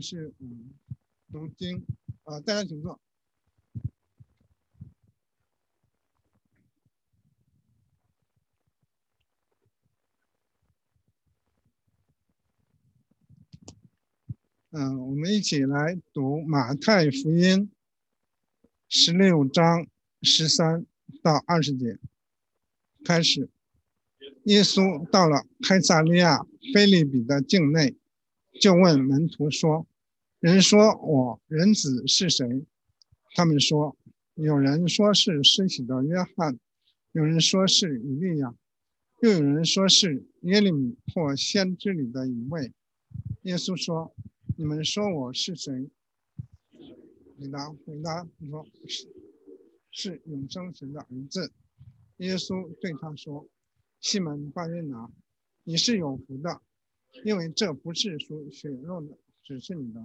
是嗯读经啊，大家请坐。嗯，我们一起来读马太福音十六章十三到二十节。开始，耶稣到了开撒利亚菲利比的境内，就问门徒说：“人说我人子是谁？”他们说：“有人说是施洗的约翰，有人说是以利亚，又有人说是耶利米或先知里的一位。”耶稣说。你们说我是谁？回答回答说：是是永生神的儿子。耶稣对他说：“西门巴约拿，你是有福的，因为这不是属血肉的指示你的，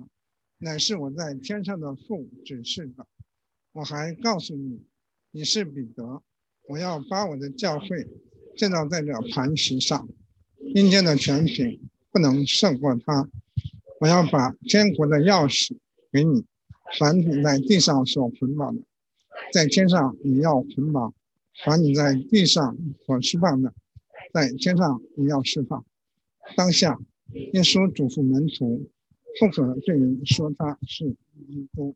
乃是我在天上的父指示的。我还告诉你，你是彼得，我要把我的教会建造在这磐石上，阴间的权柄不能胜过他。”我要把天国的钥匙给你，凡你在地上所捆绑的，在天上你要捆绑；凡你在地上所释放的，在天上你要释放。当下，耶稣嘱咐门徒，不可对人说他是基督。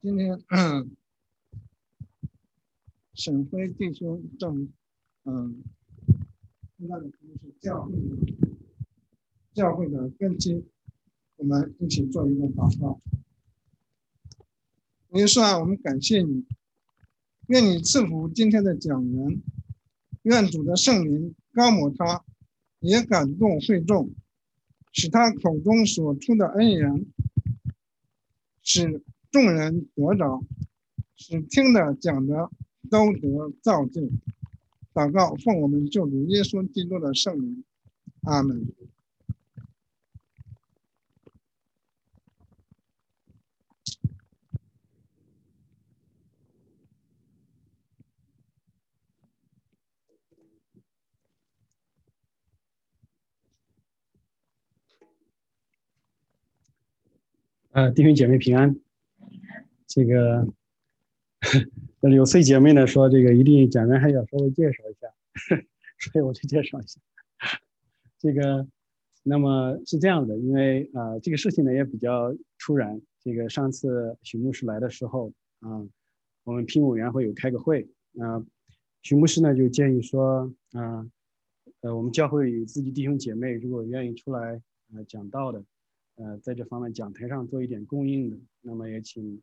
今天，沈辉弟兄正，嗯。那的肯定是教会的，教会的根基。我们一起做一个祷告。耶稣啊，我们感谢你，愿你赐福今天的讲员，愿主的圣灵高抹他，也感动会众，使他口中所出的恩言，使众人得着，使听的讲的都得造就。祷告，奉我们救主耶稣基督的圣灵，阿门。呃，弟兄姐妹平安。这个。那有岁姐妹呢说，这个一定讲员还要稍微介绍一下，所以我就介绍一下。这个，那么是这样的，因为啊，这个事情呢也比较突然。这个上次许牧师来的时候啊，我们批委员会有开个会啊，许牧师呢就建议说啊，呃，我们教会里自己弟兄姐妹如果愿意出来呃讲道的，呃，在这方面讲台上做一点供应的，那么也请。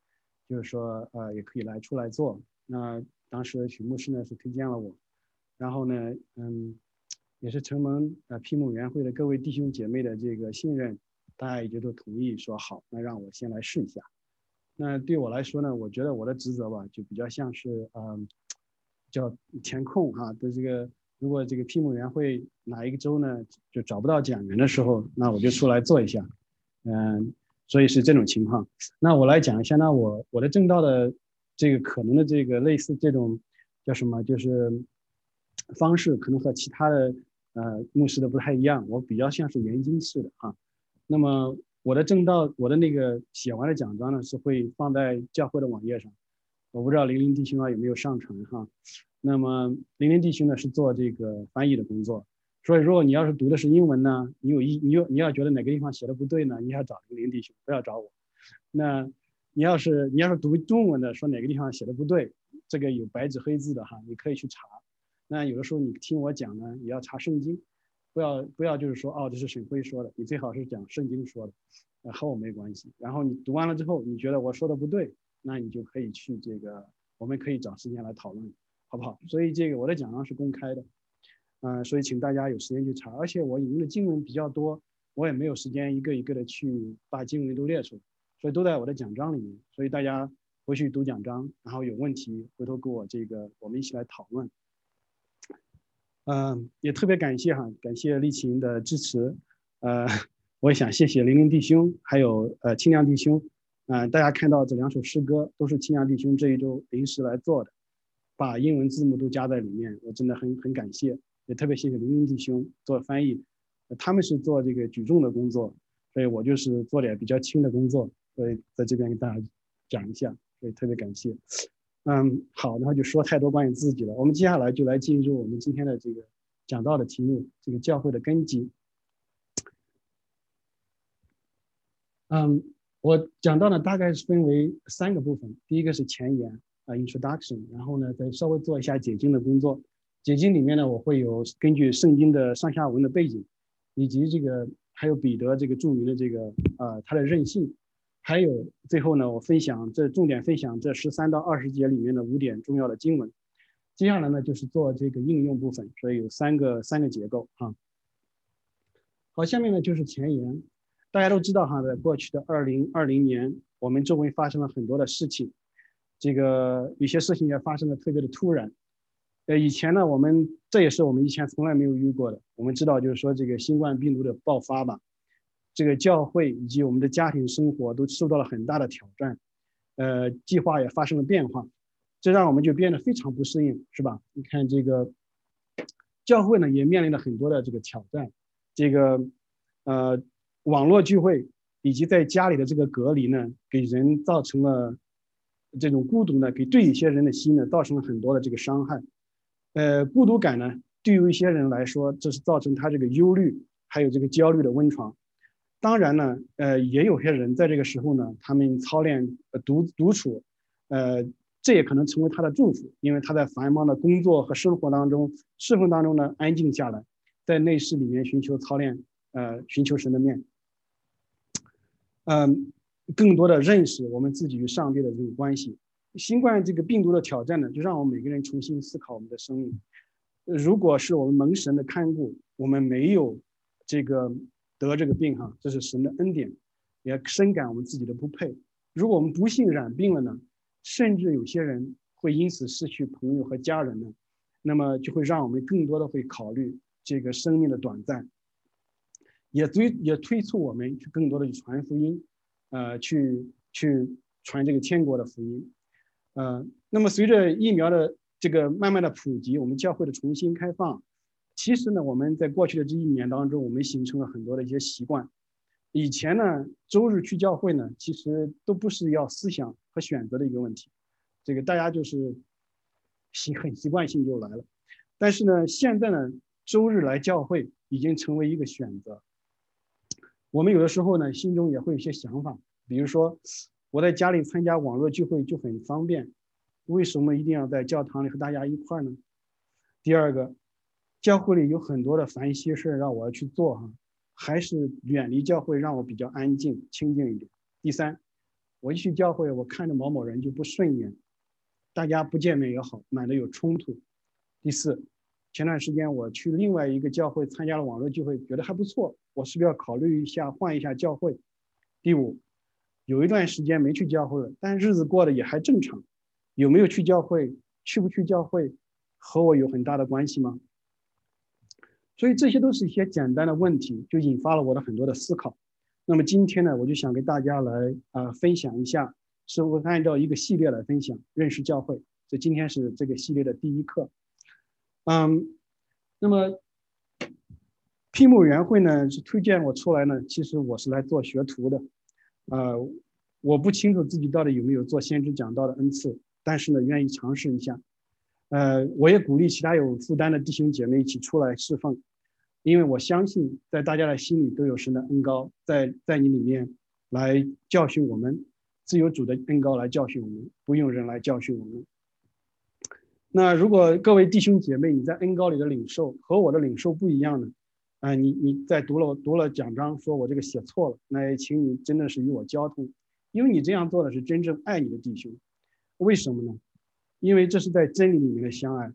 就是说，呃，也可以来出来做。那当时许牧师呢是推荐了我，然后呢，嗯，也是承蒙呃批牧员会的各位弟兄姐妹的这个信任，大家也就都同意说好，那让我先来试一下。那对我来说呢，我觉得我的职责吧，就比较像是，嗯，叫填空哈的这个，如果这个批牧员会哪一个州呢就找不到讲员的时候，那我就出来做一下，嗯。所以是这种情况，那我来讲一下，那我我的正道的这个可能的这个类似这种叫什么，就是方式可能和其他的呃牧师的不太一样，我比较像是研经式的哈。那么我的正道，我的那个写完的奖章呢是会放在教会的网页上，我不知道零零弟兄啊有没有上传哈。那么零零弟兄呢是做这个翻译的工作。所以，如果你要是读的是英文呢，你有一你有你要觉得哪个地方写的不对呢，你要找林弟兄，不要找我。那你要是你要是读中文的，说哪个地方写的不对，这个有白纸黑字的哈，你可以去查。那有的时候你听我讲呢，也要查圣经，不要不要就是说哦，这是沈辉说的，你最好是讲圣经说的，和我没关系。然后你读完了之后，你觉得我说的不对，那你就可以去这个，我们可以找时间来讨论，好不好？所以这个我的讲章是公开的。嗯，所以请大家有时间去查，而且我引用的经文比较多，我也没有时间一个一个的去把经文都列出来，所以都在我的奖章里面。所以大家回去读奖章，然后有问题回头跟我这个，我们一起来讨论。嗯，也特别感谢哈，感谢丽琴的支持。呃，我也想谢谢玲玲弟兄，还有呃清亮弟兄。嗯，大家看到这两首诗歌都是清亮弟兄这一周临时来做的，把英文字幕都加在里面，我真的很很感谢。也特别谢谢林林弟兄做翻译，他们是做这个举重的工作，所以我就是做点比较轻的工作，所以在这边跟大家讲一下，所以特别感谢。嗯，好，然后就说太多关于自己了，我们接下来就来进入我们今天的这个讲到的题目，这个教会的根基。嗯，我讲到呢，大概是分为三个部分。第一个是前言啊，introduction，然后呢，再稍微做一下解经的工作。解经里面呢，我会有根据圣经的上下文的背景，以及这个还有彼得这个著名的这个呃他的任性，还有最后呢，我分享这重点分享这十三到二十节里面的五点重要的经文。接下来呢，就是做这个应用部分，所以有三个三个结构啊。好，下面呢就是前言。大家都知道哈，在过去的二零二零年，我们周围发生了很多的事情，这个有些事情也发生的特别的突然。呃，以前呢，我们这也是我们以前从来没有遇过的。我们知道，就是说这个新冠病毒的爆发吧，这个教会以及我们的家庭生活都受到了很大的挑战，呃，计划也发生了变化，这让我们就变得非常不适应，是吧？你看这个教会呢，也面临了很多的这个挑战，这个呃。网络聚会以及在家里的这个隔离呢，给人造成了这种孤独呢，给对一些人的心呢，造成了很多的这个伤害。呃，孤独感呢，对于一些人来说，这是造成他这个忧虑还有这个焦虑的温床。当然呢，呃，也有些人在这个时候呢，他们操练独独处，呃，这也可能成为他的祝福，因为他在繁忙的工作和生活当中、侍奉当中呢，安静下来，在内室里面寻求操练，呃，寻求神的面。嗯，更多的认识我们自己与上帝的这种关系。新冠这个病毒的挑战呢，就让我们每个人重新思考我们的生命。如果是我们蒙神的看顾，我们没有这个得这个病哈，这是神的恩典，也深感我们自己的不配。如果我们不幸染病了呢，甚至有些人会因此失去朋友和家人呢，那么就会让我们更多的会考虑这个生命的短暂。也推也推促我们去更多的去传福音，呃，去去传这个天国的福音，呃，那么随着疫苗的这个慢慢的普及，我们教会的重新开放，其实呢，我们在过去的这一年当中，我们形成了很多的一些习惯。以前呢，周日去教会呢，其实都不是要思想和选择的一个问题，这个大家就是习很习惯性就来了。但是呢，现在呢，周日来教会已经成为一个选择。我们有的时候呢，心中也会有些想法，比如说，我在家里参加网络聚会就很方便，为什么一定要在教堂里和大家一块儿呢？第二个，教会里有很多的烦心事让我要去做哈，还是远离教会让我比较安静清静一点。第三，我一去教会，我看着某某人就不顺眼，大家不见面也好，满的有冲突。第四。前段时间我去另外一个教会参加了网络聚会，觉得还不错，我是不是要考虑一下换一下教会？第五，有一段时间没去教会了，但日子过得也还正常，有没有去教会？去不去教会和我有很大的关系吗？所以这些都是一些简单的问题，就引发了我的很多的思考。那么今天呢，我就想跟大家来啊分享一下，是我按照一个系列来分享认识教会。这今天是这个系列的第一课。嗯，那么批目委员会呢是推荐我出来呢，其实我是来做学徒的，呃，我不清楚自己到底有没有做先知讲道的恩赐，但是呢，愿意尝试一下，呃，我也鼓励其他有负担的弟兄姐妹一起出来侍奉，因为我相信在大家的心里都有神的恩高，在在你里面来教训我们，自有主的恩高来教训我们，不用人来教训我们。那如果各位弟兄姐妹，你在恩高里的领受和我的领受不一样呢？啊，你你在读了读了讲章，说我这个写错了，那也请你真的是与我交通，因为你这样做的是真正爱你的弟兄。为什么呢？因为这是在真理里面的相爱，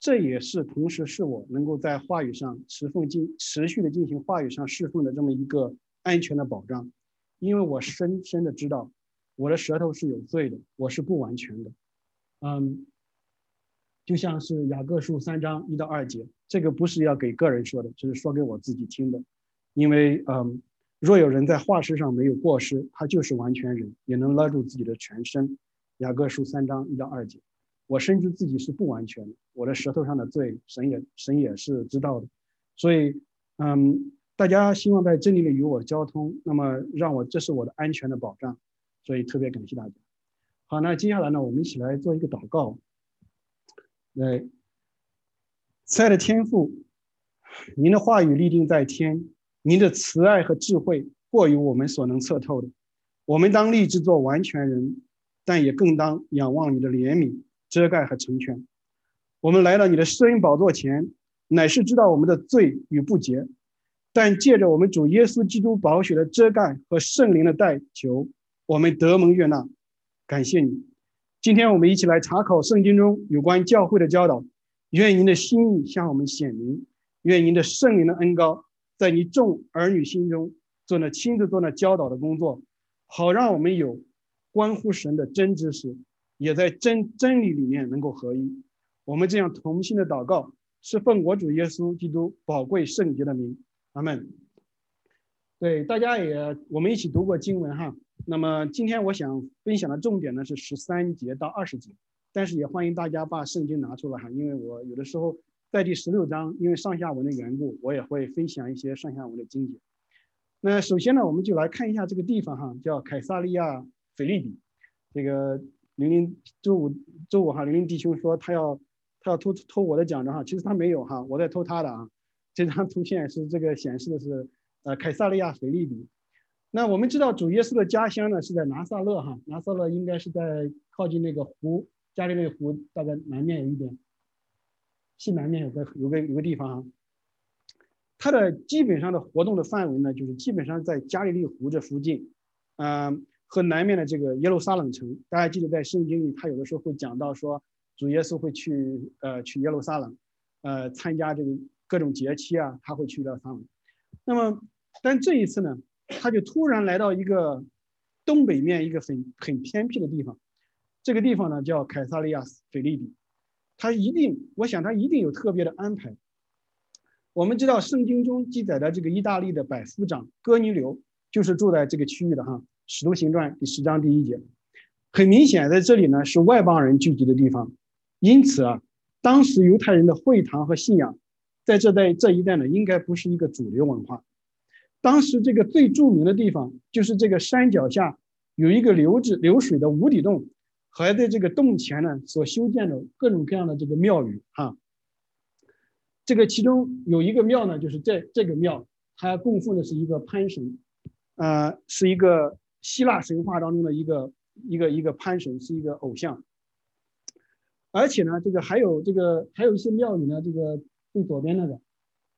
这也是同时是我能够在话语上持奉进持续的进行话语上侍奉的这么一个安全的保障。因为我深深的知道，我的舌头是有罪的，我是不完全的，嗯。就像是雅各书三章一到二节，这个不是要给个人说的，这是说给我自己听的。因为，嗯，若有人在化事上没有过失，他就是完全人，也能拉住自己的全身。雅各书三章一到二节，我深知自己是不完全的，我的舌头上的罪，神也神也是知道的。所以，嗯，大家希望在真理里与我交通，那么让我这是我的安全的保障，所以特别感谢大家。好，那接下来呢，我们一起来做一个祷告。来，慈爱的天赋，您的话语立定在天，您的慈爱和智慧过于我们所能测透的。我们当立志做完全人，但也更当仰望你的怜悯、遮盖和成全。我们来到你的施恩宝座前，乃是知道我们的罪与不洁。但借着我们主耶稣基督宝血的遮盖和圣灵的代求，我们得蒙悦纳。感谢你，今天我们一起来查考圣经中有关教会的教导。愿您的心意向我们显明，愿您的圣灵的恩高在你众儿女心中做那亲自做那教导的工作，好让我们有关乎神的真知识，也在真真理里面能够合一。我们这样同心的祷告，是奉我主耶稣基督宝贵圣洁的名。阿门。对大家也，我们一起读过经文哈。那么今天我想分享的重点呢是十三节到二十节，但是也欢迎大家把圣经拿出来哈，因为我有的时候在第十六章，因为上下文的缘故，我也会分享一些上下文的经节。那首先呢，我们就来看一下这个地方哈，叫凯撒利亚腓利比。这个玲玲周五周五哈，玲玲弟兄说他要他要偷偷我的讲章哈，其实他没有哈，我在偷他的啊。这张图片是这个显示的是，呃，凯撒利亚腓利比。那我们知道主耶稣的家乡呢是在拿撒勒哈，拿撒勒应该是在靠近那个湖，加利利湖大概南面有一点，西南面有个有个有个地方哈。它的基本上的活动的范围呢，就是基本上在加利利湖这附近，嗯，和南面的这个耶路撒冷城。大家记得在圣经里，他有的时候会讲到说，主耶稣会去呃去耶路撒冷，呃参加这个。各种节期啊，他会去到撒冷。那么，但这一次呢，他就突然来到一个东北面一个很很偏僻的地方。这个地方呢叫凯撒利亚斯菲利比。他一定，我想他一定有特别的安排。我们知道圣经中记载的这个意大利的百夫长哥尼流就是住在这个区域的哈，《使徒行传》第十章第一节。很明显，在这里呢是外邦人聚集的地方，因此啊，当时犹太人的会堂和信仰。在这代这一代呢，应该不是一个主流文化。当时这个最著名的地方，就是这个山脚下有一个流着流水的无底洞，还在这个洞前呢所修建的各种各样的这个庙宇啊。这个其中有一个庙呢，就是这这个庙，它供奉的是一个潘神，呃，是一个希腊神话当中的一个一个一个潘神，是一个偶像。而且呢，这个还有这个还有一些庙宇呢，这个。最左边那个，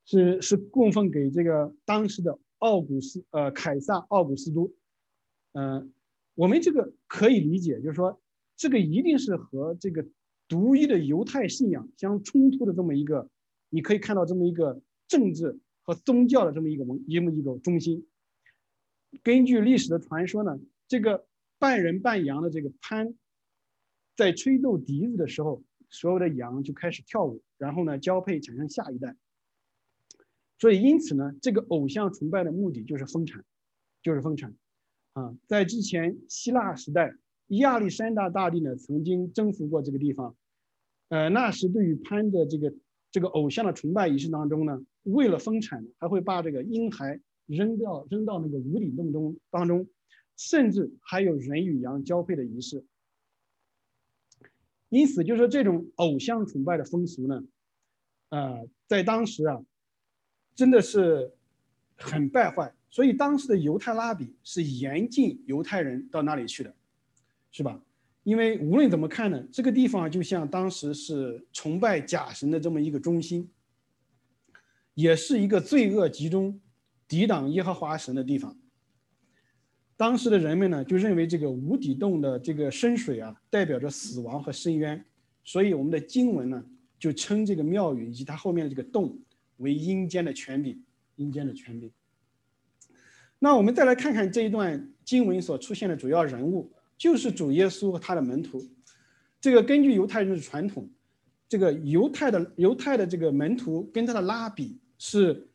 是是供奉给这个当时的奥古斯呃凯撒奥古斯都，嗯，我们这个可以理解，就是说这个一定是和这个独一的犹太信仰相冲突的这么一个，你可以看到这么一个政治和宗教的这么一个文一么一个中心。根据历史的传说呢，这个半人半羊的这个潘，在吹奏笛子的时候。所有的羊就开始跳舞，然后呢交配产生下一代。所以因此呢，这个偶像崇拜的目的就是丰产，就是丰产。啊，在之前希腊时代，亚历山大大帝呢曾经征服过这个地方。呃，那时对于潘的这个这个偶像的崇拜仪式当中呢，为了丰产，还会把这个婴孩扔掉扔到那个无底洞中当中，甚至还有人与羊交配的仪式。因此，就是说这种偶像崇拜的风俗呢，呃，在当时啊，真的是很败坏。所以当时的犹太拉比是严禁犹太人到那里去的，是吧？因为无论怎么看呢，这个地方就像当时是崇拜假神的这么一个中心，也是一个罪恶集中、抵挡耶和华神的地方。当时的人们呢，就认为这个无底洞的这个深水啊，代表着死亡和深渊，所以我们的经文呢，就称这个庙宇以及它后面的这个洞为阴间的权柄，阴间的权柄。那我们再来看看这一段经文所出现的主要人物，就是主耶稣和他的门徒。这个根据犹太人的传统，这个犹太的犹太的这个门徒跟他的拉比是，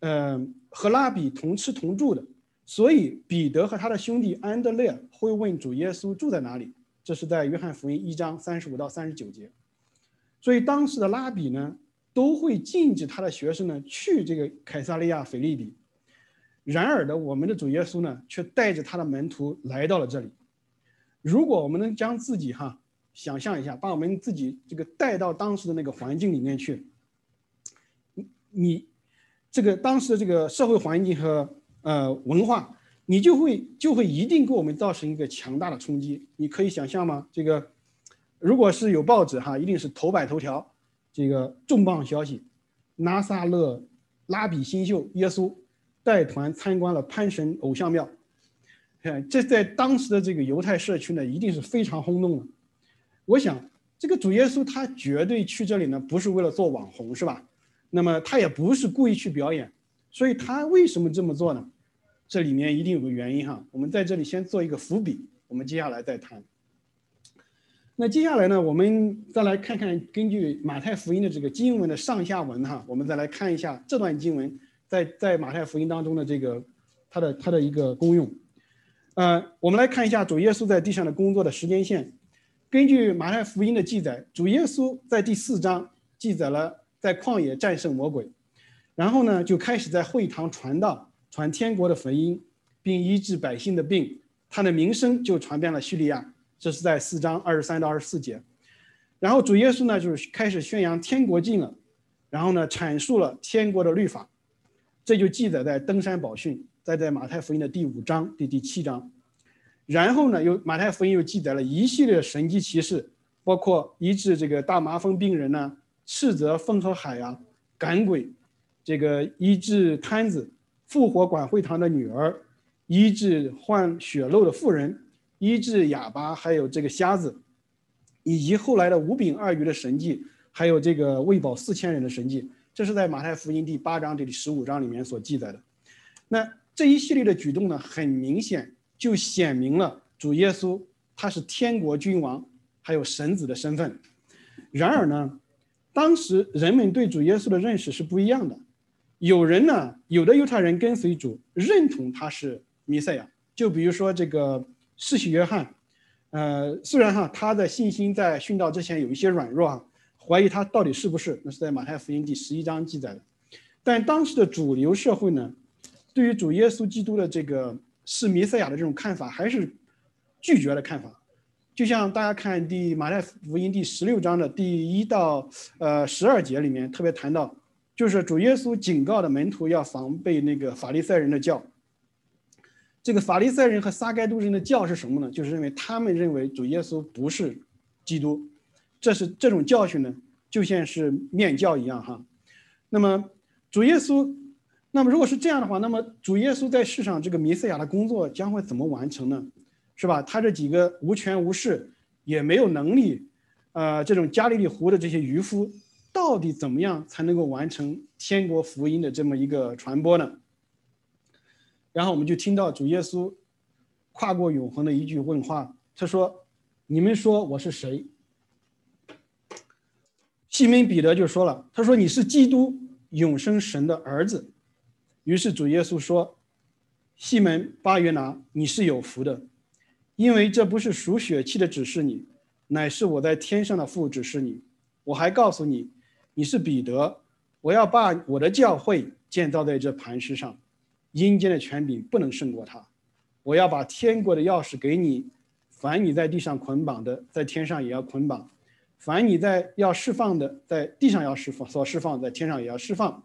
呃，和拉比同吃同住的。所以彼得和他的兄弟安德烈会问主耶稣住在哪里，这是在约翰福音一章三十五到三十九节。所以当时的拉比呢，都会禁止他的学生呢去这个凯撒利亚腓利比。然而呢，我们的主耶稣呢，却带着他的门徒来到了这里。如果我们能将自己哈想象一下，把我们自己这个带到当时的那个环境里面去，你你这个当时的这个社会环境和呃文化，你就会就会一定给我们造成一个强大的冲击。你可以想象吗？这个如果是有报纸哈，一定是头版头条，这个重磅消息：拿撒勒拉比新秀耶稣。带团参观了潘神偶像庙，这在当时的这个犹太社区呢，一定是非常轰动的。我想，这个主耶稣他绝对去这里呢，不是为了做网红，是吧？那么他也不是故意去表演，所以他为什么这么做呢？这里面一定有个原因哈。我们在这里先做一个伏笔，我们接下来再谈。那接下来呢，我们再来看看根据马太福音的这个经文的上下文哈，我们再来看一下这段经文。在在马太福音当中的这个，它的它的一个功用，呃，我们来看一下主耶稣在地上的工作的时间线。根据马太福音的记载，主耶稣在第四章记载了在旷野战胜魔鬼，然后呢就开始在会堂传道，传天国的福音，并医治百姓的病，他的名声就传遍了叙利亚。这是在四章二十三到二十四节。然后主耶稣呢就是开始宣扬天国近了，然后呢阐述了天国的律法。这就记载在登山宝训，在在马太福音的第五章第第七章，然后呢，又马太福音又记载了一系列神迹奇事，包括医治这个大麻风病人呢，斥责风和海啊，赶鬼，这个医治瘫子，复活管会堂的女儿，医治患血漏的妇人，医治哑巴，还有这个瞎子，以及后来的五饼二鱼的神迹，还有这个喂饱四千人的神迹。这是在马太福音第八章这里十五章里面所记载的。那这一系列的举动呢，很明显就显明了主耶稣他是天国君王，还有神子的身份。然而呢，当时人们对主耶稣的认识是不一样的。有人呢，有的犹太人跟随主，认同他是弥赛亚。就比如说这个世袭约翰，呃，虽然哈他的信心在殉道之前有一些软弱啊。怀疑他到底是不是？那是在马太福音第十一章记载的。但当时的主流社会呢，对于主耶稣基督的这个是弥赛亚的这种看法，还是拒绝的看法。就像大家看第马太福音第十六章的第一到呃十二节里面特别谈到，就是主耶稣警告的门徒要防备那个法利赛人的教。这个法利赛人和撒该都人的教是什么呢？就是认为他们认为主耶稣不是基督。这是这种教训呢，就像是面教一样哈。那么主耶稣，那么如果是这样的话，那么主耶稣在世上这个弥赛亚的工作将会怎么完成呢？是吧？他这几个无权无势，也没有能力，呃，这种加利利湖的这些渔夫，到底怎么样才能够完成天国福音的这么一个传播呢？然后我们就听到主耶稣跨过永恒的一句问话，他说：“你们说我是谁？”西门彼得就说了：“他说你是基督永生神的儿子。”于是主耶稣说：“西门巴约拿，你是有福的，因为这不是属血气的指示你，乃是我在天上的父指示你。我还告诉你，你是彼得，我要把我的教会建造在这磐石上，阴间的权柄不能胜过他。我要把天国的钥匙给你，凡你在地上捆绑的，在天上也要捆绑。”凡你在要释放的，在地上要释放，所释放在天上也要释放。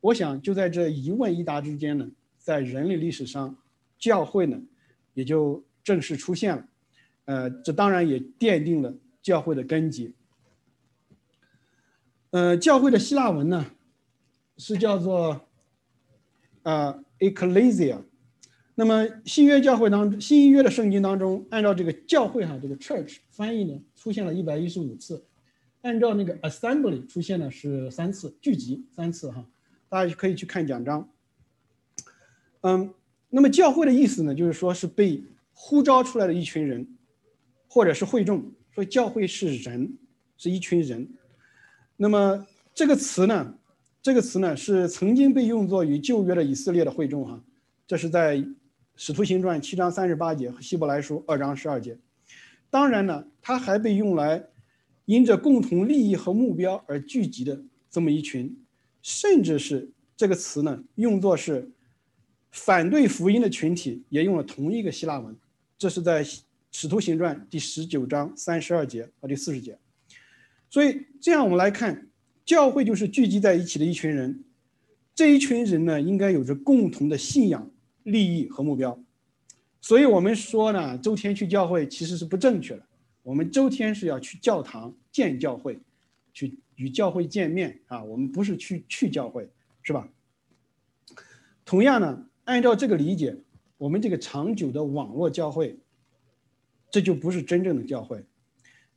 我想就在这一问一答之间呢，在人类历史上，教会呢也就正式出现了。呃，这当然也奠定了教会的根基。呃，教会的希腊文呢是叫做呃 ecclesia。那么新约教会当中，新约的圣经当中，按照这个教会哈，这个 church 翻译呢，出现了一百一十五次；按照那个 assembly 出现的是三次，聚集三次哈。大家可以去看讲章。嗯，那么教会的意思呢，就是说是被呼召出来的一群人，或者是会众。所以教会是人，是一群人。那么这个词呢，这个词呢是曾经被用作于旧约的以色列的会众哈，这是在。使徒行传七章三十八节和希伯来书二章十二节，当然呢，它还被用来因着共同利益和目标而聚集的这么一群，甚至是这个词呢用作是反对福音的群体，也用了同一个希腊文。这是在《使徒行传》第十九章三十二节和第四十节。所以这样我们来看，教会就是聚集在一起的一群人。这一群人呢，应该有着共同的信仰、利益和目标。所以我们说呢，周天去教会其实是不正确的。我们周天是要去教堂见教会，去与教会见面啊。我们不是去去教会，是吧？同样呢，按照这个理解，我们这个长久的网络教会，这就不是真正的教会。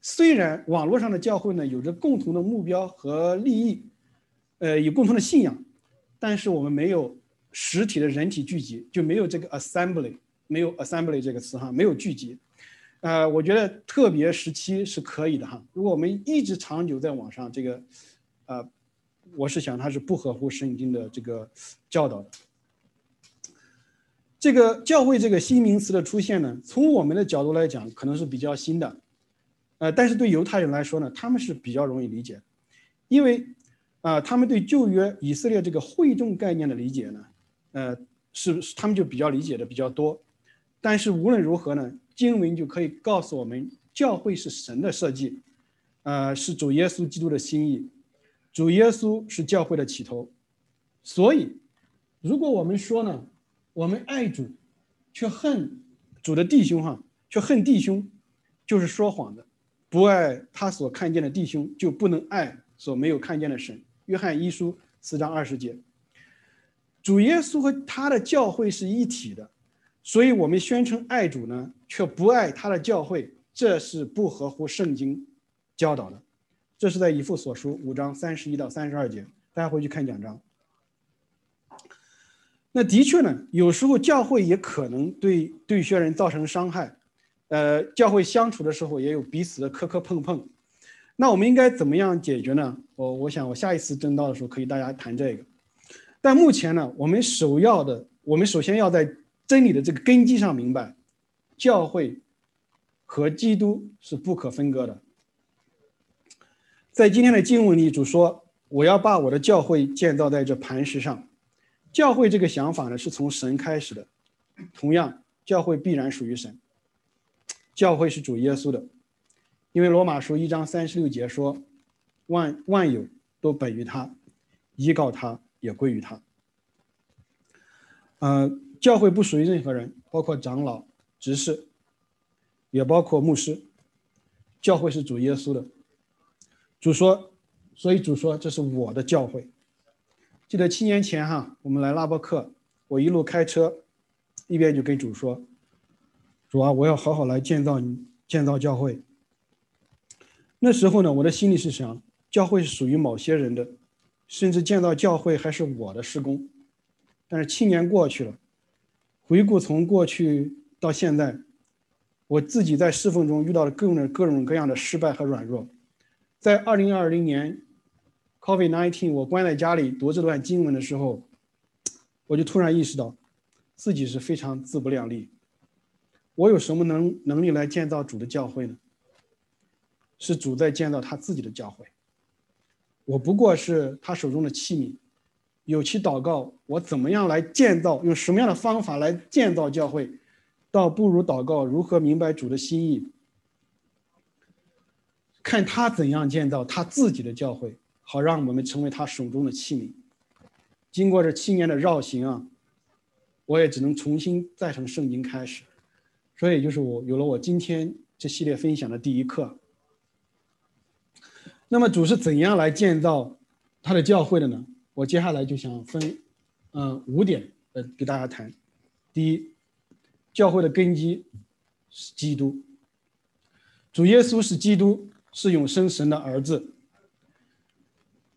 虽然网络上的教会呢，有着共同的目标和利益，呃，有共同的信仰，但是我们没有实体的人体聚集，就没有这个 assembly，没有 assembly 这个词哈，没有聚集。呃，我觉得特别时期是可以的哈。如果我们一直长久在网上，这个，呃，我是想它是不合乎圣经的这个教导的。这个教会这个新名词的出现呢，从我们的角度来讲，可能是比较新的。呃，但是对犹太人来说呢，他们是比较容易理解，因为，啊，他们对旧约以色列这个会众概念的理解呢，呃，是他们就比较理解的比较多。但是无论如何呢，经文就可以告诉我们，教会是神的设计，呃，是主耶稣基督的心意，主耶稣是教会的起头。所以，如果我们说呢，我们爱主，却恨主的弟兄哈，却恨弟兄，就是说谎的。不爱他所看见的弟兄，就不能爱所没有看见的神。约翰一书四章二十节。主耶稣和他的教会是一体的，所以我们宣称爱主呢，却不爱他的教会，这是不合乎圣经教导的。这是在以父所书五章三十一到三十二节，大家回去看讲章。那的确呢，有时候教会也可能对对一些人造成伤害。呃，教会相处的时候也有彼此的磕磕碰碰，那我们应该怎么样解决呢？我我想我下一次正道的时候可以大家谈这个。但目前呢，我们首要的，我们首先要在真理的这个根基上明白，教会和基督是不可分割的。在今天的经文里，主说：“我要把我的教会建造在这磐石上。”教会这个想法呢，是从神开始的。同样，教会必然属于神。教会是主耶稣的，因为罗马书一章三十六节说：“万万有都本于他，依靠他也归于他。”呃，教会不属于任何人，包括长老、执事，也包括牧师。教会是主耶稣的。主说，所以主说这是我的教会。记得七年前哈，我们来拉伯克，我一路开车，一边就跟主说。主啊，我要好好来建造你，建造教会。那时候呢，我的心里是想，教会是属于某些人的，甚至建造教会还是我的施工。但是七年过去了，回顾从过去到现在，我自己在侍奉中遇到了各种各种各样的失败和软弱。在二零二零年，Covid nineteen，我关在家里读这段经文的时候，我就突然意识到，自己是非常自不量力。我有什么能能力来建造主的教会呢？是主在建造他自己的教会，我不过是他手中的器皿。有其祷告，我怎么样来建造？用什么样的方法来建造教会？倒不如祷告如何明白主的心意，看他怎样建造他自己的教会，好让我们成为他手中的器皿。经过这七年的绕行啊，我也只能重新再从圣经开始。所以，就是我有了我今天这系列分享的第一课。那么，主是怎样来建造他的教会的呢？我接下来就想分，嗯，五点呃，给大家谈。第一，教会的根基是基督，主耶稣是基督，是永生神的儿子。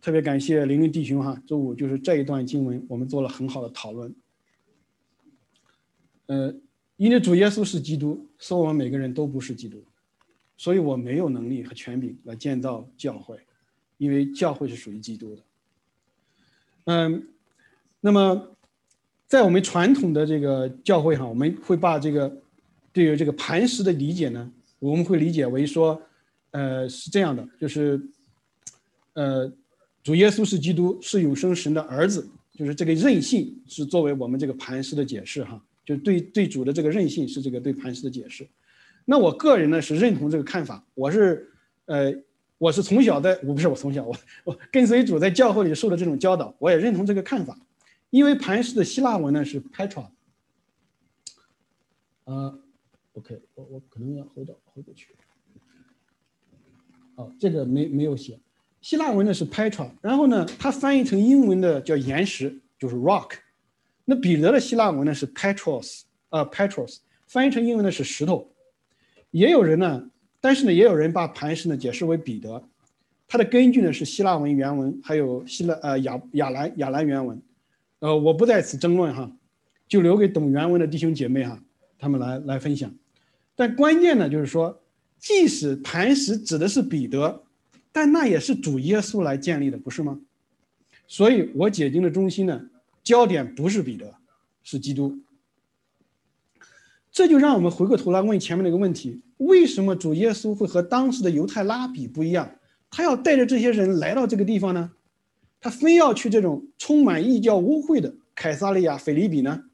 特别感谢林林弟兄哈，周五就是这一段经文，我们做了很好的讨论。呃。因为主耶稣是基督，说我们每个人都不是基督，所以我没有能力和权柄来建造教会，因为教会是属于基督的。嗯，那么在我们传统的这个教会哈，我们会把这个对于这个磐石的理解呢，我们会理解为说，呃，是这样的，就是，呃，主耶稣是基督，是永生神的儿子，就是这个任性是作为我们这个磐石的解释哈，就对对主的这个任性是这个对磐石的解释。那我个人呢是认同这个看法，我是呃我是从小在我不是我从小我我跟随主在教会里受的这种教导，我也认同这个看法，因为磐石的希腊文呢是 Petra，呃，OK，我我可能要回到回过去，哦，这个没没有写。希腊文呢是 Petra，然后呢，它翻译成英文的叫岩石，就是 rock。那彼得的希腊文呢是 Petros，呃 Petros，翻译成英文呢是石头。也有人呢，但是呢，也有人把磐石呢解释为彼得，它的根据呢是希腊文原文，还有希腊呃亚亚兰亚兰原文。呃，我不在此争论哈，就留给懂原文的弟兄姐妹哈，他们来来分享。但关键呢就是说，即使磐石指的是彼得。但那也是主耶稣来建立的，不是吗？所以，我解经的中心呢，焦点不是彼得，是基督。这就让我们回过头来问前面那个问题：为什么主耶稣会和当时的犹太拉比不一样？他要带着这些人来到这个地方呢？他非要去这种充满异教污秽的凯撒利亚腓利比呢？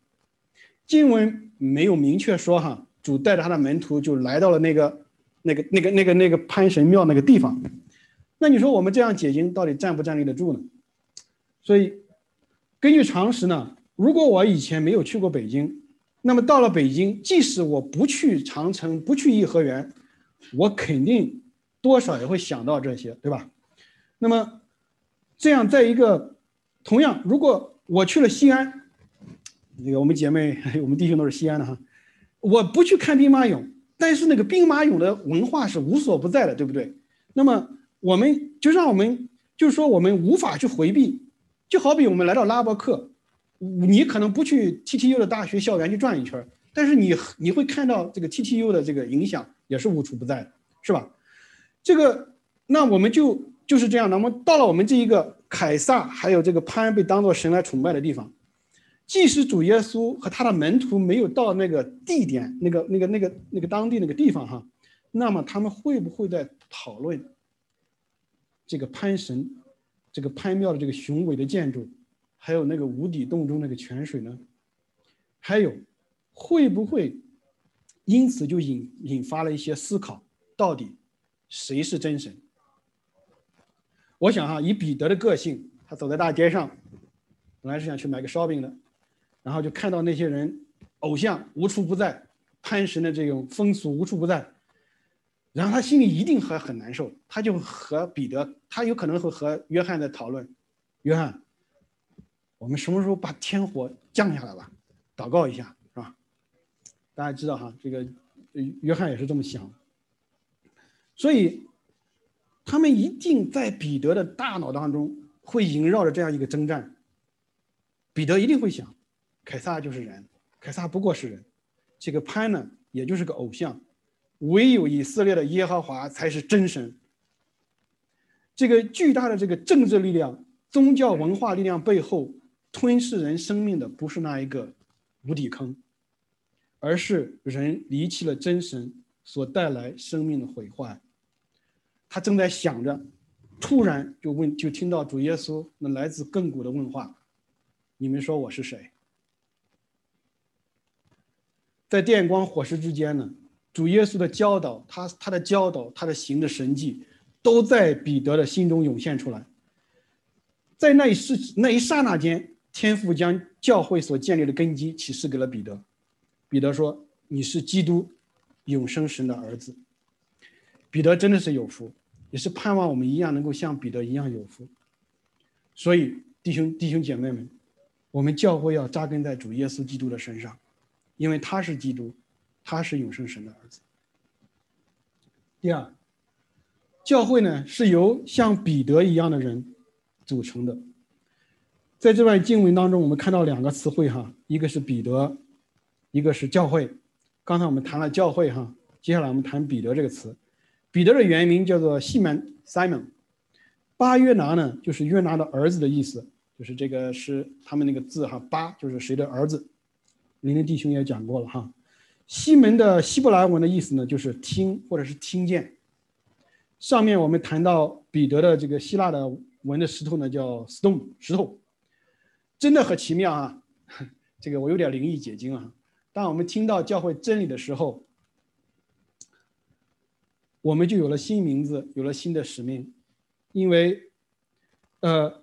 经文没有明确说哈，主带着他的门徒就来到了那个、那个、那个、那个、那个潘神庙那个地方。那你说我们这样解经到底站不站立得住呢？所以，根据常识呢，如果我以前没有去过北京，那么到了北京，即使我不去长城，不去颐和园，我肯定多少也会想到这些，对吧？那么，这样在一个同样，如果我去了西安，那个我们姐妹、我们弟兄都是西安的哈，我不去看兵马俑，但是那个兵马俑的文化是无所不在的，对不对？那么。我们就让我们就是说，我们无法去回避，就好比我们来到拉伯克，你可能不去 TTU 的大学校园去转一圈，但是你你会看到这个 TTU 的这个影响也是无处不在的，是吧？这个那我们就就是这样。那么到了我们这一个凯撒还有这个潘被当做神来崇拜的地方，即使主耶稣和他的门徒没有到那个地点，那个那个那个那个当地那个地方哈，那么他们会不会在讨论？这个潘神，这个潘庙的这个雄伟的建筑，还有那个无底洞中那个泉水呢？还有，会不会因此就引引发了一些思考？到底谁是真神？我想哈，以彼得的个性，他走在大街上，本来是想去买个烧饼的，然后就看到那些人偶像无处不在，潘神的这种风俗无处不在。然后他心里一定还很难受，他就和彼得，他有可能会和约翰在讨论：“约翰，我们什么时候把天火降下来吧？祷告一下，是吧？”大家知道哈，这个约翰也是这么想。所以，他们一定在彼得的大脑当中会萦绕着这样一个征战。彼得一定会想：凯撒就是人，凯撒不过是人，这个潘呢，也就是个偶像。唯有以色列的耶和华才是真神。这个巨大的这个政治力量、宗教文化力量背后吞噬人生命的，不是那一个无底坑，而是人离弃了真神所带来生命的毁坏。他正在想着，突然就问，就听到主耶稣那来自亘古的问话：“你们说我是谁？”在电光火石之间呢？主耶稣的教导，他他的教导，他的行的神迹，都在彼得的心中涌现出来。在那一时那一刹那间，天父将教会所建立的根基启示给了彼得。彼得说：“你是基督，永生神的儿子。”彼得真的是有福，也是盼望我们一样能够像彼得一样有福。所以，弟兄弟兄姐妹们，我们教会要扎根在主耶稣基督的身上，因为他是基督。他是永生神的儿子。第二，教会呢是由像彼得一样的人组成的。在这段经文当中，我们看到两个词汇哈，一个是彼得，一个是教会。刚才我们谈了教会哈，接下来我们谈彼得这个词。彼得的原名叫做西门 （Simon），巴约拿呢就是约拿的儿子的意思，就是这个是他们那个字哈，巴就是谁的儿子。林林弟兄也讲过了哈。西门的希伯来文的意思呢，就是听或者是听见。上面我们谈到彼得的这个希腊的文的石头呢叫 stone 石头，真的很奇妙啊！这个我有点灵异解经啊。当我们听到教会真理的时候，我们就有了新名字，有了新的使命，因为，呃，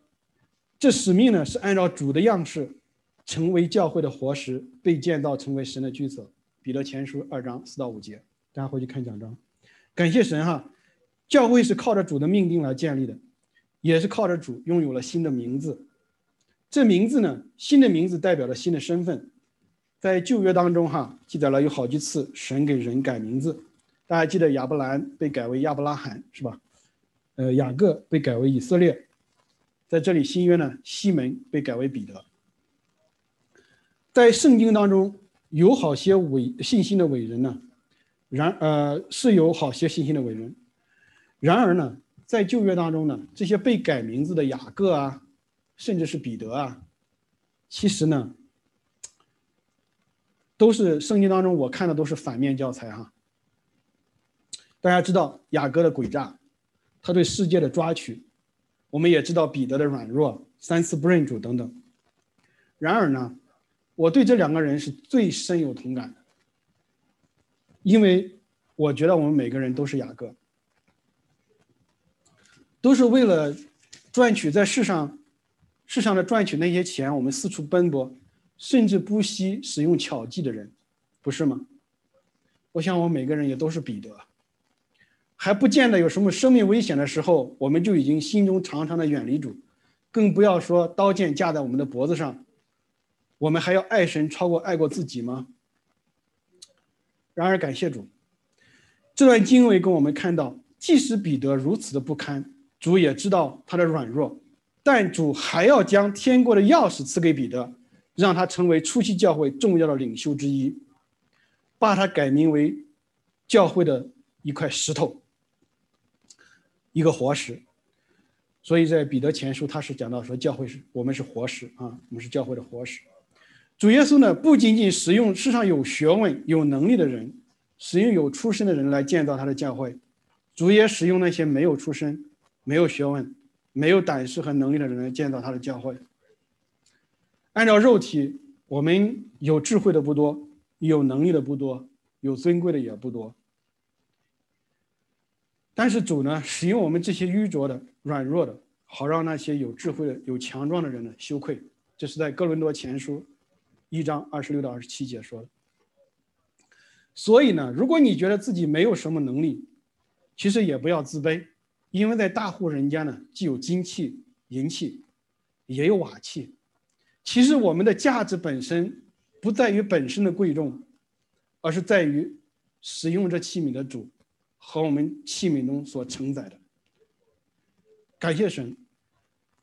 这使命呢是按照主的样式，成为教会的活石，被建造成为神的居所。彼得前书二章四到五节，大家回去看讲章。感谢神哈，教会是靠着主的命定来建立的，也是靠着主拥有了新的名字。这名字呢，新的名字代表了新的身份。在旧约当中哈，记载了有好几次神给人改名字。大家记得亚伯兰被改为亚伯拉罕是吧？呃，雅各被改为以色列。在这里新约呢，西门被改为彼得。在圣经当中有好些伟信心的伟人呢。然呃是有好些信心的伟人，然而呢，在旧约当中呢，这些被改名字的雅各啊，甚至是彼得啊，其实呢，都是圣经当中我看的都是反面教材哈。大家知道雅各的诡诈，他对世界的抓取，我们也知道彼得的软弱，三次不认主等等。然而呢，我对这两个人是最深有同感的。因为我觉得我们每个人都是雅各，都是为了赚取在世上世上的赚取那些钱，我们四处奔波，甚至不惜使用巧计的人，不是吗？我想我们每个人也都是彼得，还不见得有什么生命危险的时候，我们就已经心中常常的远离主，更不要说刀剑架在我们的脖子上，我们还要爱神超过爱过自己吗？然而，感谢主，这段经文跟我们看到，即使彼得如此的不堪，主也知道他的软弱，但主还要将天国的钥匙赐给彼得，让他成为初期教会重要的领袖之一，把他改名为教会的一块石头，一个活石。所以在彼得前书，他是讲到说，教会是我们是活石啊，我们是教会的活石。主耶稣呢，不仅仅使用世上有学问、有能力的人，使用有出身的人来建造他的教会，主也使用那些没有出身、没有学问、没有胆识和能力的人来建造他的教会。按照肉体，我们有智慧的不多，有能力的不多，有尊贵的也不多。但是主呢，使用我们这些愚拙的、软弱的，好让那些有智慧的、有强壮的人呢羞愧。这是在哥伦多前书。一章二十六到二十七节说的。所以呢，如果你觉得自己没有什么能力，其实也不要自卑，因为在大户人家呢，既有金器、银器，也有瓦器。其实我们的价值本身不在于本身的贵重，而是在于使用这器皿的主和我们器皿中所承载的。感谢神，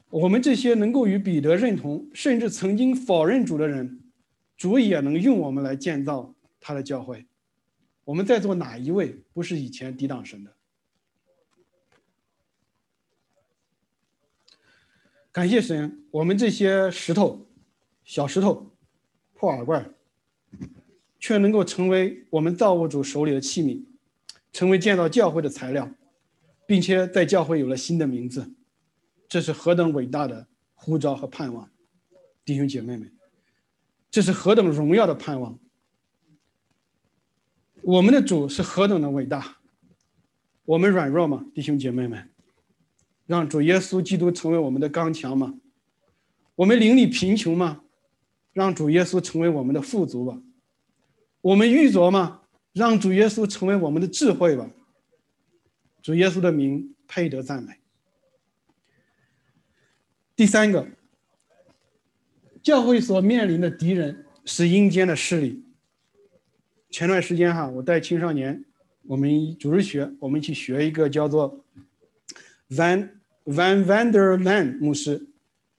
我们这些能够与彼得认同，甚至曾经否认主的人。主也能用我们来建造他的教会。我们在座哪一位不是以前抵挡神的？感谢神，我们这些石头、小石头、破瓦罐，却能够成为我们造物主手里的器皿，成为建造教会的材料，并且在教会有了新的名字。这是何等伟大的呼召和盼望，弟兄姐妹们！这是何等荣耀的盼望！我们的主是何等的伟大！我们软弱吗，弟兄姐妹们？让主耶稣基督成为我们的刚强吗？我们灵里贫穷吗？让主耶稣成为我们的富足吧！我们愚拙吗？让主耶稣成为我们的智慧吧！主耶稣的名配得赞美。第三个。教会所面临的敌人是阴间的势力。前段时间哈，我带青少年，我们组织学，我们去学一个叫做 Van Van Vanderland 牧师，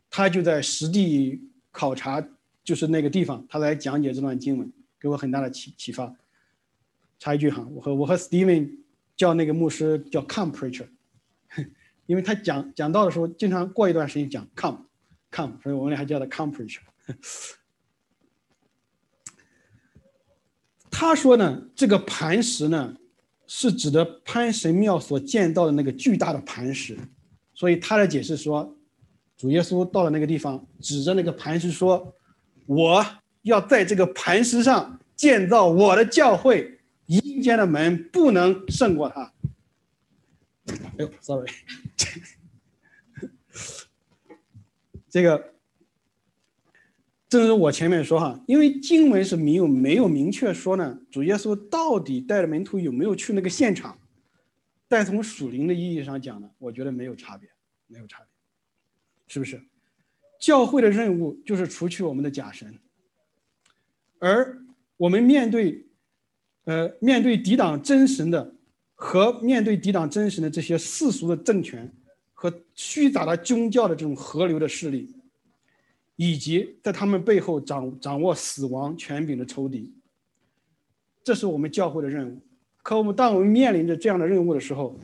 他就在实地考察，就是那个地方，他来讲解这段经文，给我很大的启启发。插一句哈，我和我和 Steven 叫那个牧师叫 Come Preacher，因为他讲讲道的时候，经常过一段时间讲 Come。come，所以我们还叫他 come preacher。他说呢，这个磐石呢，是指的潘神庙所建造的那个巨大的磐石，所以他的解释说，主耶稣到了那个地方，指着那个磐石说：“我要在这个磐石上建造我的教会，阴间的门不能胜过他。”哎呦，sorry，这个正如我前面说哈，因为经文是没有没有明确说呢，主耶稣到底带着门徒有没有去那个现场？但从属灵的意义上讲呢，我觉得没有差别，没有差别，是不是？教会的任务就是除去我们的假神，而我们面对，呃，面对抵挡真神的和面对抵挡真神的这些世俗的政权和虚假的宗教的这种河流的势力，以及在他们背后掌掌握死亡权柄的仇敌，这是我们教会的任务。可我们当我们面临着这样的任务的时候，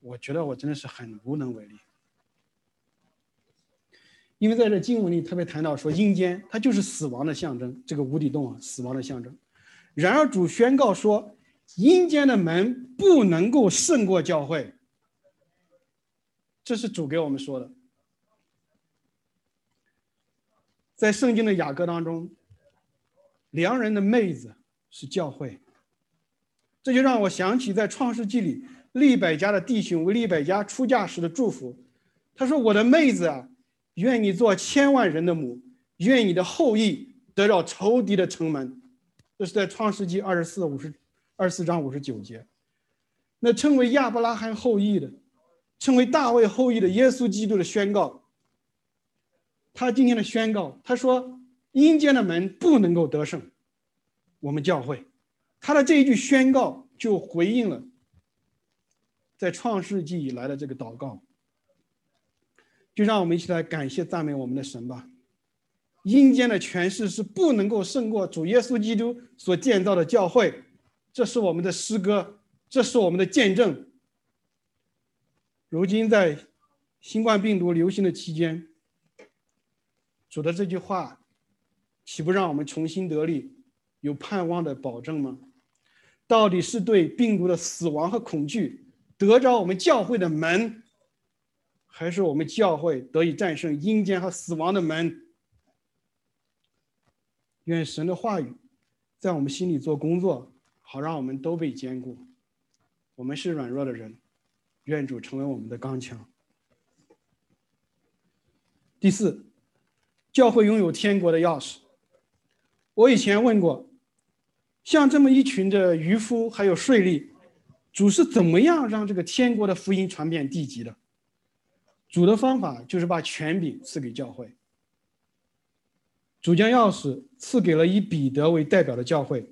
我觉得我真的是很无能为力。因为在这经文里特别谈到说，阴间它就是死亡的象征，这个无底洞啊，死亡的象征。然而主宣告说，阴间的门不能够胜过教会，这是主给我们说的。在圣经的雅歌当中，良人的妹子是教会。这就让我想起在创世纪里，利百家的弟兄为利百家出嫁时的祝福。他说：“我的妹子啊，愿你做千万人的母，愿你的后裔得到仇敌的城门。”这是在创世纪二十四五十二十四章五十九节。那称为亚伯拉罕后裔的，成为大卫后裔的耶稣基督的宣告。他今天的宣告，他说：“阴间的门不能够得胜。”我们教会。他的这一句宣告就回应了在创世纪以来的这个祷告，就让我们一起来感谢赞美我们的神吧。阴间的权势是不能够胜过主耶稣基督所建造的教会，这是我们的诗歌，这是我们的见证。如今在新冠病毒流行的期间，主的这句话岂不让我们重新得力、有盼望的保证吗？到底是对病毒的死亡和恐惧得着我们教会的门，还是我们教会得以战胜阴间和死亡的门？愿神的话语在我们心里做工作，好让我们都被坚固。我们是软弱的人，愿主成为我们的刚强。第四，教会拥有天国的钥匙。我以前问过。像这么一群的渔夫，还有税吏，主是怎么样让这个天国的福音传遍地极的？主的方法就是把权柄赐给教会。主将钥匙赐给了以彼得为代表的教会，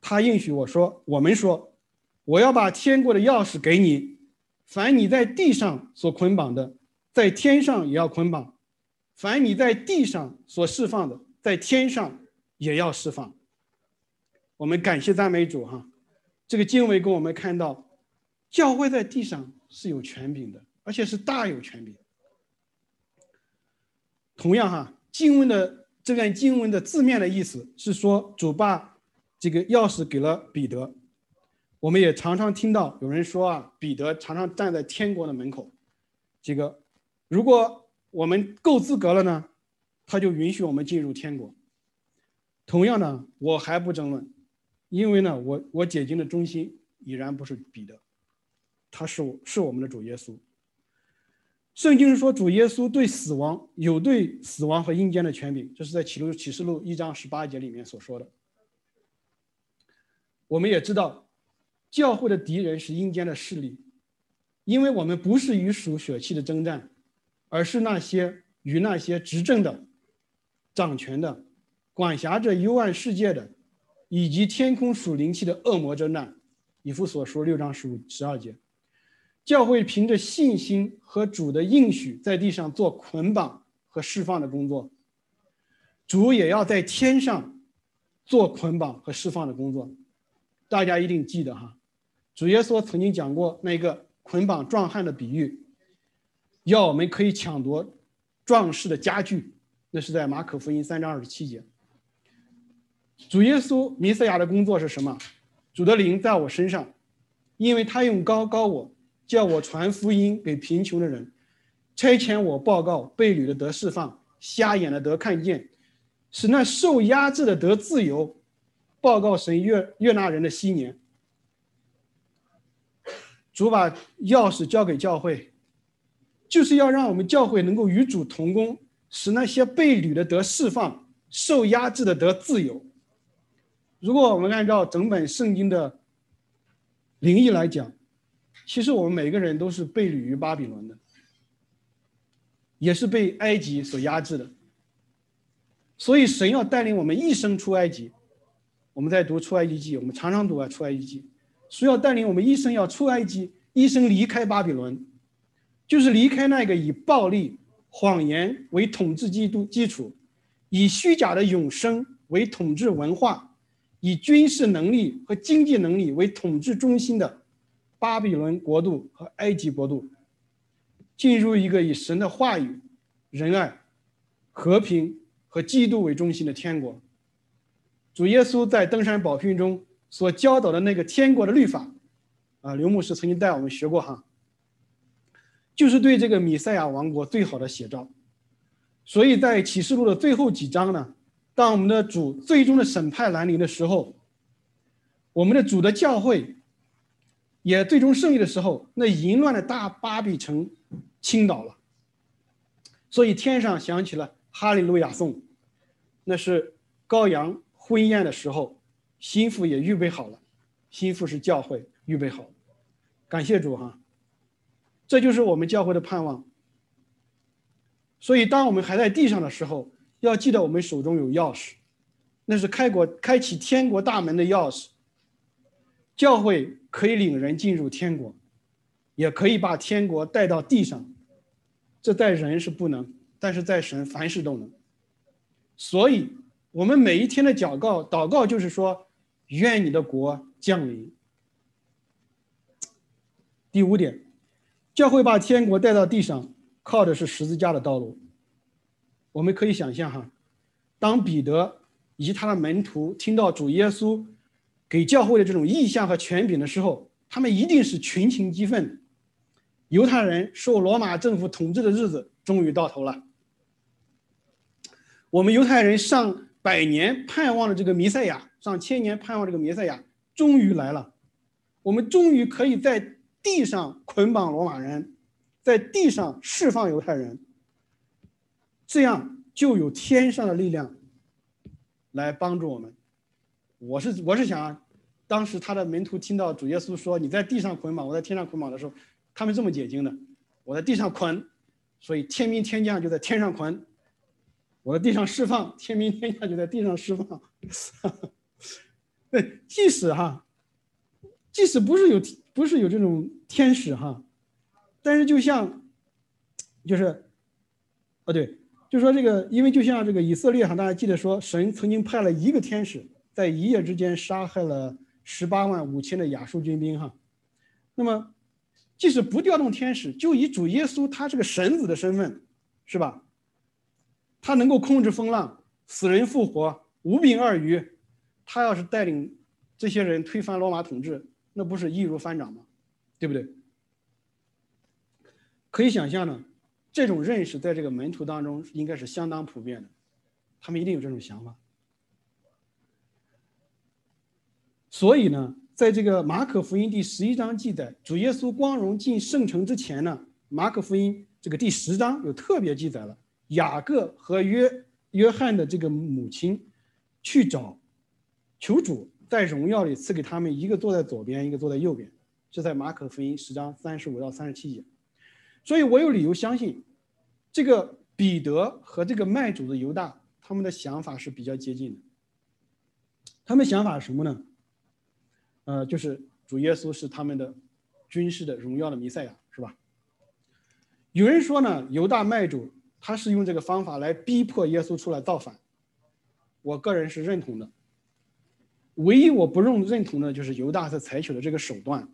他应许我说：“我们说，我要把天国的钥匙给你，凡你在地上所捆绑的，在天上也要捆绑；凡你在地上所释放的，在天上也要释放。”我们感谢赞美主哈，这个经文给我们看到，教会在地上是有权柄的，而且是大有权柄。同样哈，经文的这段经文的字面的意思是说，主把这个钥匙给了彼得。我们也常常听到有人说啊，彼得常常站在天国的门口，这个如果我们够资格了呢，他就允许我们进入天国。同样呢，我还不争论。因为呢，我我解经的中心已然不是彼得，他是我是我们的主耶稣。圣经说主耶稣对死亡有对死亡和阴间的权柄，这是在启录启示录一章十八节里面所说的。我们也知道，教会的敌人是阴间的势力，因为我们不是与属血气的征战，而是那些与那些执政的、掌权的、管辖着幽暗世界的。以及天空属灵气的恶魔征战，以弗所说六章十五十二节，教会凭着信心和主的应许，在地上做捆绑和释放的工作。主也要在天上做捆绑和释放的工作。大家一定记得哈，主耶稣曾经讲过那个捆绑壮汉的比喻，要我们可以抢夺壮士的家具，那是在马可福音三章二十七节。主耶稣弥赛亚的工作是什么？主的灵在我身上，因为他用高高我，叫我传福音给贫穷的人，差遣我报告被掳的得释放，瞎眼的得看见，使那受压制的得自由，报告神悦悦纳人的新年。主把钥匙交给教会，就是要让我们教会能够与主同工，使那些被掳的得释放，受压制的得自由。如果我们按照整本圣经的灵意来讲，其实我们每个人都是被掳于巴比伦的，也是被埃及所压制的。所以神要带领我们一生出埃及。我们在读出埃及记，我们常常读啊出埃及记。需要带领我们一生要出埃及，一生离开巴比伦，就是离开那个以暴力、谎言为统治基督基础，以虚假的永生为统治文化，以军事能力和经济能力为统治中心的巴比伦国度和埃及国度，进入一个以神的话语、仁爱、和平和基督为中心的天国。主耶稣在登山宝训中。所教导的那个天国的律法，啊，刘牧师曾经带我们学过哈，就是对这个米赛亚王国最好的写照。所以在启示录的最后几章呢，当我们的主最终的审判来临的时候，我们的主的教会也最终胜利的时候，那淫乱的大巴比城倾倒了，所以天上响起了哈利路亚颂，那是羔羊婚宴的时候。心腹也预备好了，心腹是教会预备好，感谢主哈，这就是我们教会的盼望。所以，当我们还在地上的时候，要记得我们手中有钥匙，那是开国开启天国大门的钥匙。教会可以领人进入天国，也可以把天国带到地上，这在人是不能，但是在神凡事都能。所以，我们每一天的祷告，祷告就是说。愿你的国降临。第五点，教会把天国带到地上，靠的是十字架的道路。我们可以想象哈，当彼得以及他的门徒听到主耶稣给教会的这种意向和权柄的时候，他们一定是群情激愤。犹太人受罗马政府统治的日子终于到头了。我们犹太人上百年盼望的这个弥赛亚。上千年盼望这个弥赛亚终于来了，我们终于可以在地上捆绑罗马人，在地上释放犹太人，这样就有天上的力量来帮助我们。我是我是想，当时他的门徒听到主耶稣说你在地上捆绑，我在天上捆绑的时候，他们这么解经的：我在地上捆，所以天兵天将就在天上捆；我在地上释放，天兵天将就在地上释放。对，即使哈，即使不是有不是有这种天使哈，但是就像，就是，哦对，就说这个，因为就像这个以色列哈，大家记得说，神曾经派了一个天使，在一夜之间杀害了十八万五千的亚述军兵哈。那么，即使不调动天使，就以主耶稣他这个神子的身份，是吧？他能够控制风浪，死人复活，五饼二鱼。他要是带领这些人推翻罗马统治，那不是易如反掌吗？对不对？可以想象呢，这种认识在这个门徒当中应该是相当普遍的，他们一定有这种想法。所以呢，在这个马可福音第十一章记载主耶稣光荣进圣城之前呢，马可福音这个第十章有特别记载了雅各和约约翰的这个母亲去找。求主在荣耀里赐给他们一个坐在左边，一个坐在右边，是在马可福音十章三十五到三十七节。所以我有理由相信，这个彼得和这个卖主的犹大，他们的想法是比较接近的。他们想法是什么呢？呃，就是主耶稣是他们的军事的荣耀的弥赛亚，是吧？有人说呢，犹大卖主他是用这个方法来逼迫耶稣出来造反，我个人是认同的。唯一我不认认同的就是犹大他采取的这个手段。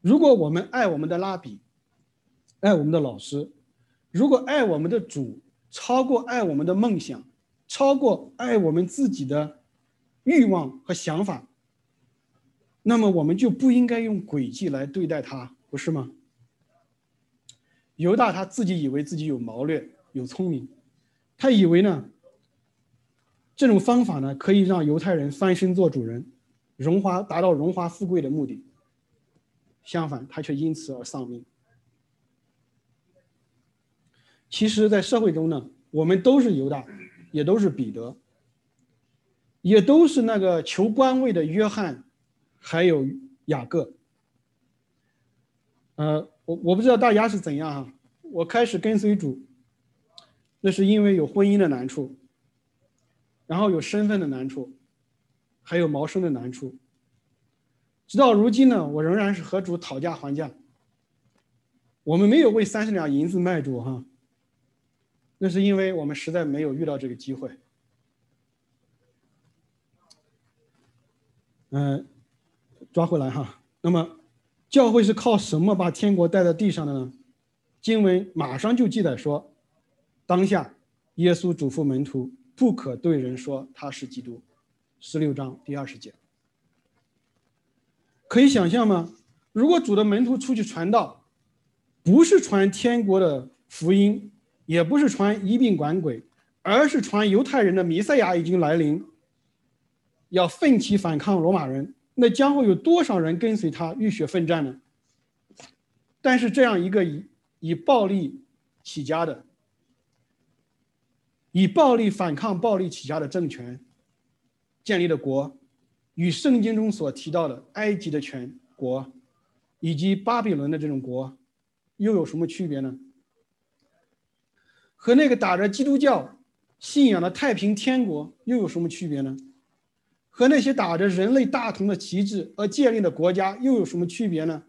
如果我们爱我们的拉比，爱我们的老师，如果爱我们的主超过爱我们的梦想，超过爱我们自己的欲望和想法，那么我们就不应该用诡计来对待他，不是吗？犹大他自己以为自己有谋略、有聪明，他以为呢，这种方法呢可以让犹太人翻身做主人，荣华达到荣华富贵的目的。相反，他却因此而丧命。其实，在社会中呢，我们都是犹大，也都是彼得，也都是那个求官位的约翰，还有雅各。呃，我我不知道大家是怎样啊。我开始跟随主，那是因为有婚姻的难处，然后有身份的难处，还有谋生的难处。直到如今呢，我仍然是和主讨价还价。我们没有为三十两银子卖主哈，那是因为我们实在没有遇到这个机会。嗯，抓回来哈。那么，教会是靠什么把天国带到地上的呢？经文马上就记载说，当下耶稣嘱咐门徒不可对人说他是基督，十六章第二十节。可以想象吗？如果主的门徒出去传道，不是传天国的福音，也不是传医病管鬼，而是传犹太人的弥赛亚已经来临，要奋起反抗罗马人，那将会有多少人跟随他浴血奋战呢？但是这样一个以以暴力起家的、以暴力反抗暴力起家的政权建立的国。与圣经中所提到的埃及的全国，以及巴比伦的这种国，又有什么区别呢？和那个打着基督教信仰的太平天国又有什么区别呢？和那些打着人类大同的旗帜而建立的国家又有什么区别呢？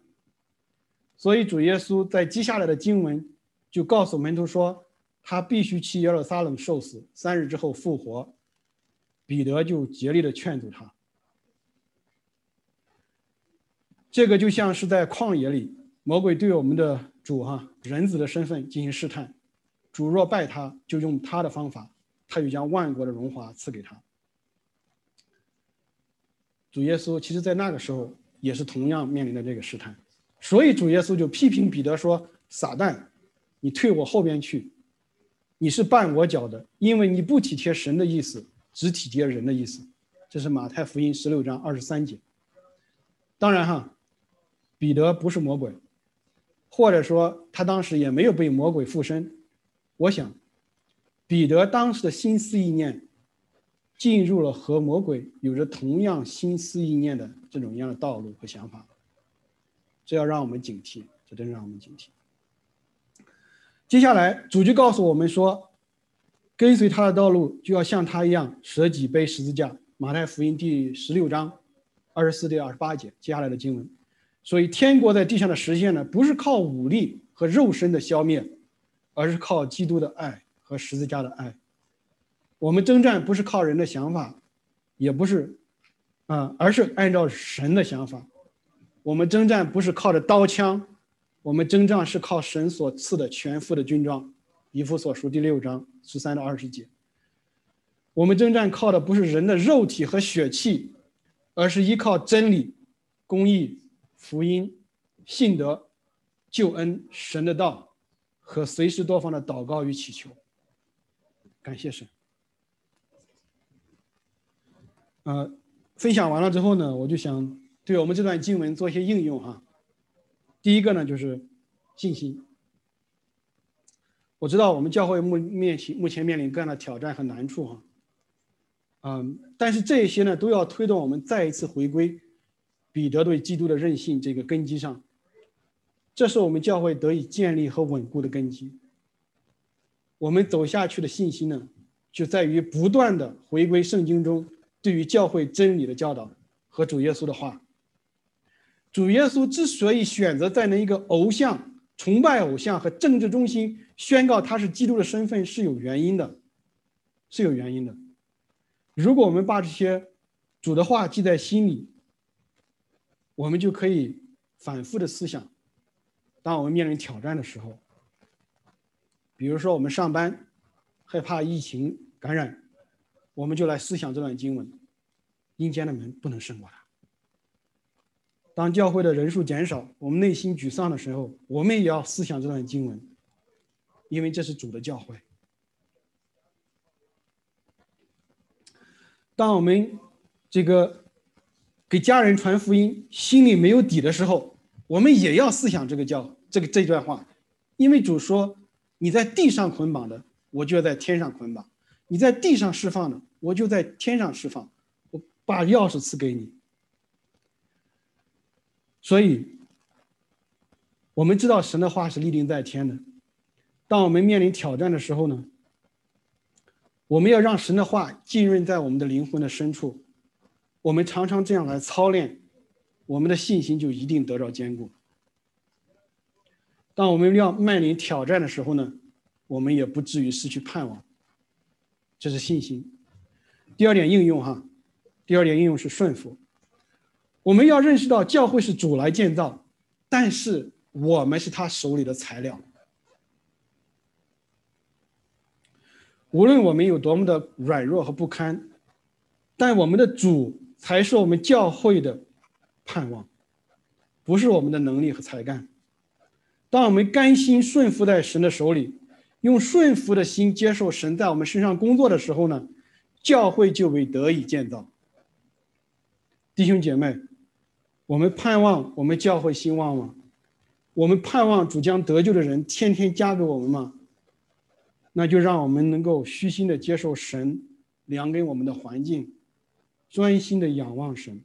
所以主耶稣在接下来的经文就告诉门徒说，他必须去耶路撒冷受死，三日之后复活。彼得就竭力的劝阻他。这个就像是在旷野里，魔鬼对我们的主哈人子的身份进行试探，主若拜他，就用他的方法，他就将万国的荣华赐给他。主耶稣其实在那个时候也是同样面临的这个试探，所以主耶稣就批评彼得说：“撒旦，你退我后边去，你是绊我脚的，因为你不体贴神的意思，只体贴人的意思。”这是马太福音十六章二十三节。当然哈。彼得不是魔鬼，或者说他当时也没有被魔鬼附身。我想，彼得当时的心思意念，进入了和魔鬼有着同样心思意念的这种一样的道路和想法。这要让我们警惕，这真让我们警惕。接下来主就告诉我们说，跟随他的道路就要像他一样舍己背十字架。马太福音第十六章二十四到二十八节，接下来的经文。所以，天国在地上的实现呢，不是靠武力和肉身的消灭，而是靠基督的爱和十字架的爱。我们征战不是靠人的想法，也不是，啊，而是按照神的想法。我们征战不是靠着刀枪，我们征战是靠神所赐的全副的军装。以弗所书第六章十三到二十节。我们征战靠的不是人的肉体和血气，而是依靠真理、公义。福音、信德、救恩、神的道和随时多方的祷告与祈求，感谢神。呃，分享完了之后呢，我就想对我们这段经文做一些应用哈。第一个呢，就是信心。我知道我们教会目面前目前面临各样的挑战和难处哈，嗯，但是这些呢，都要推动我们再一次回归。彼得对基督的任性这个根基上，这是我们教会得以建立和稳固的根基。我们走下去的信心呢，就在于不断的回归圣经中对于教会真理的教导和主耶稣的话。主耶稣之所以选择在那一个偶像崇拜偶像和政治中心宣告他是基督的身份是有原因的，是有原因的。如果我们把这些主的话记在心里，我们就可以反复的思想，当我们面临挑战的时候，比如说我们上班害怕疫情感染，我们就来思想这段经文：阴间的门不能胜过它。当教会的人数减少，我们内心沮丧的时候，我们也要思想这段经文：因为这是主的教会。当我们这个给家人传福音，心里没有底的时候，我们也要思想这个教这个这段话，因为主说：“你在地上捆绑的，我就要在天上捆绑；你在地上释放的，我就在天上释放。我把钥匙赐给你。”所以，我们知道神的话是立定在天的。当我们面临挑战的时候呢，我们要让神的话浸润在我们的灵魂的深处。我们常常这样来操练，我们的信心就一定得到坚固。当我们要面临挑战的时候呢，我们也不至于失去盼望。这是信心。第二点应用哈，第二点应用是顺服。我们要认识到，教会是主来建造，但是我们是他手里的材料。无论我们有多么的软弱和不堪，但我们的主才是我们教会的盼望，不是我们的能力和才干。当我们甘心顺服在神的手里，用顺服的心接受神在我们身上工作的时候呢，教会就会得以建造。弟兄姐妹。我们盼望我们教会兴旺吗？我们盼望主将得救的人天天加给我们吗？那就让我们能够虚心的接受神量给我们的环境，专心的仰望神，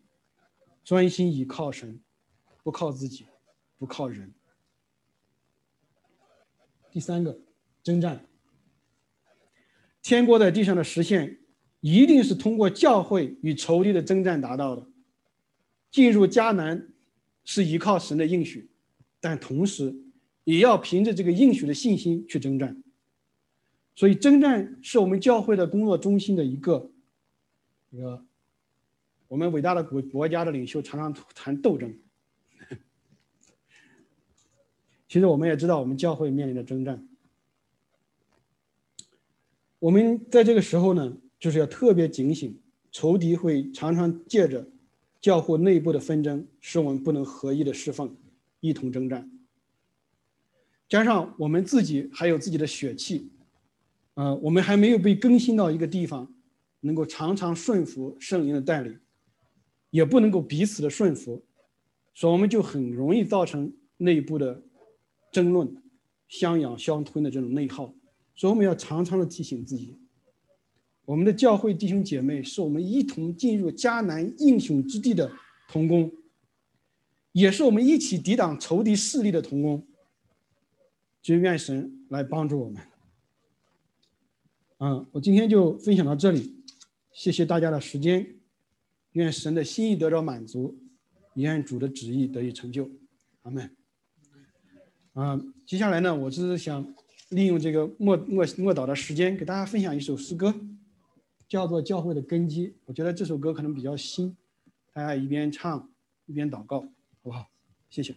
专心倚靠神，不靠自己，不靠人。第三个，征战。天国在地上的实现，一定是通过教会与仇敌的征战达到的。进入迦南是依靠神的应许，但同时也要凭着这个应许的信心去征战。所以，征战是我们教会的工作中心的一个一个。我们伟大的国国家的领袖常常谈斗争。其实我们也知道，我们教会面临着征战。我们在这个时候呢，就是要特别警醒，仇敌会常常借着。教会内部的纷争使我们不能合一的侍奉，一同征战。加上我们自己还有自己的血气，呃，我们还没有被更新到一个地方，能够常常顺服圣灵的带领，也不能够彼此的顺服，所以我们就很容易造成内部的争论、相养相吞的这种内耗。所以我们要常常的提醒自己。我们的教会弟兄姐妹是我们一同进入迦南英雄之地的同工，也是我们一起抵挡仇敌势力的同工。就愿神来帮助我们。嗯，我今天就分享到这里，谢谢大家的时间。愿神的心意得到满足，也愿主的旨意得以成就。阿门。啊，接下来呢，我只是想利用这个默默默祷的时间，给大家分享一首诗歌。叫做教会的根基，我觉得这首歌可能比较新，大家一边唱一边祷告，好不好？谢谢。